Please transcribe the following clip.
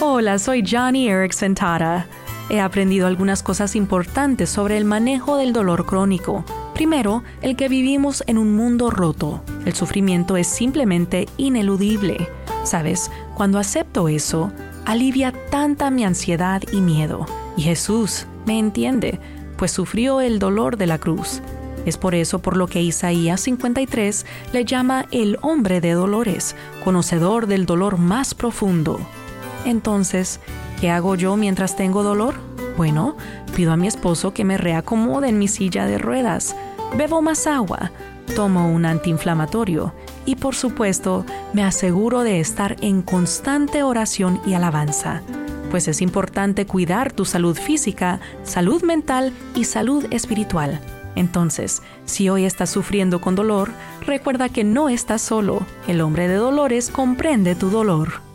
Hola, soy Johnny Erickson Tara. He aprendido algunas cosas importantes sobre el manejo del dolor crónico. Primero, el que vivimos en un mundo roto. El sufrimiento es simplemente ineludible. Sabes, cuando acepto eso, alivia tanta mi ansiedad y miedo. Y Jesús me entiende, pues sufrió el dolor de la cruz. Es por eso por lo que Isaías 53 le llama el hombre de dolores, conocedor del dolor más profundo. Entonces, ¿qué hago yo mientras tengo dolor? Bueno, pido a mi esposo que me reacomode en mi silla de ruedas, bebo más agua, tomo un antiinflamatorio y por supuesto me aseguro de estar en constante oración y alabanza, pues es importante cuidar tu salud física, salud mental y salud espiritual. Entonces, si hoy estás sufriendo con dolor, recuerda que no estás solo. El hombre de dolores comprende tu dolor.